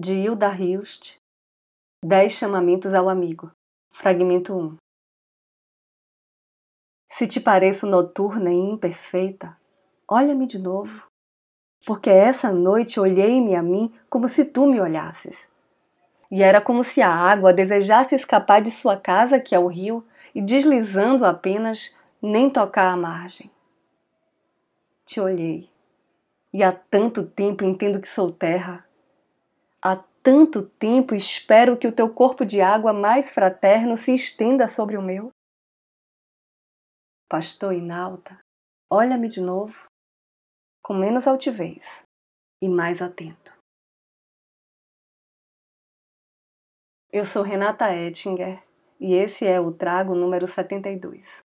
de Hilda Hilst, Dez chamamentos ao amigo. Fragmento 1. Se te pareço noturna e imperfeita, olha-me de novo, porque essa noite olhei-me a mim como se tu me olhasses. E era como se a água desejasse escapar de sua casa, que é o rio, e deslizando apenas, nem tocar a margem. Te olhei, e há tanto tempo entendo que sou terra. Há tanto tempo espero que o teu corpo de água mais fraterno se estenda sobre o meu. Pastor Inalta, olha-me de novo, com menos altivez e mais atento. Eu sou Renata Ettinger e esse é o Trago número 72.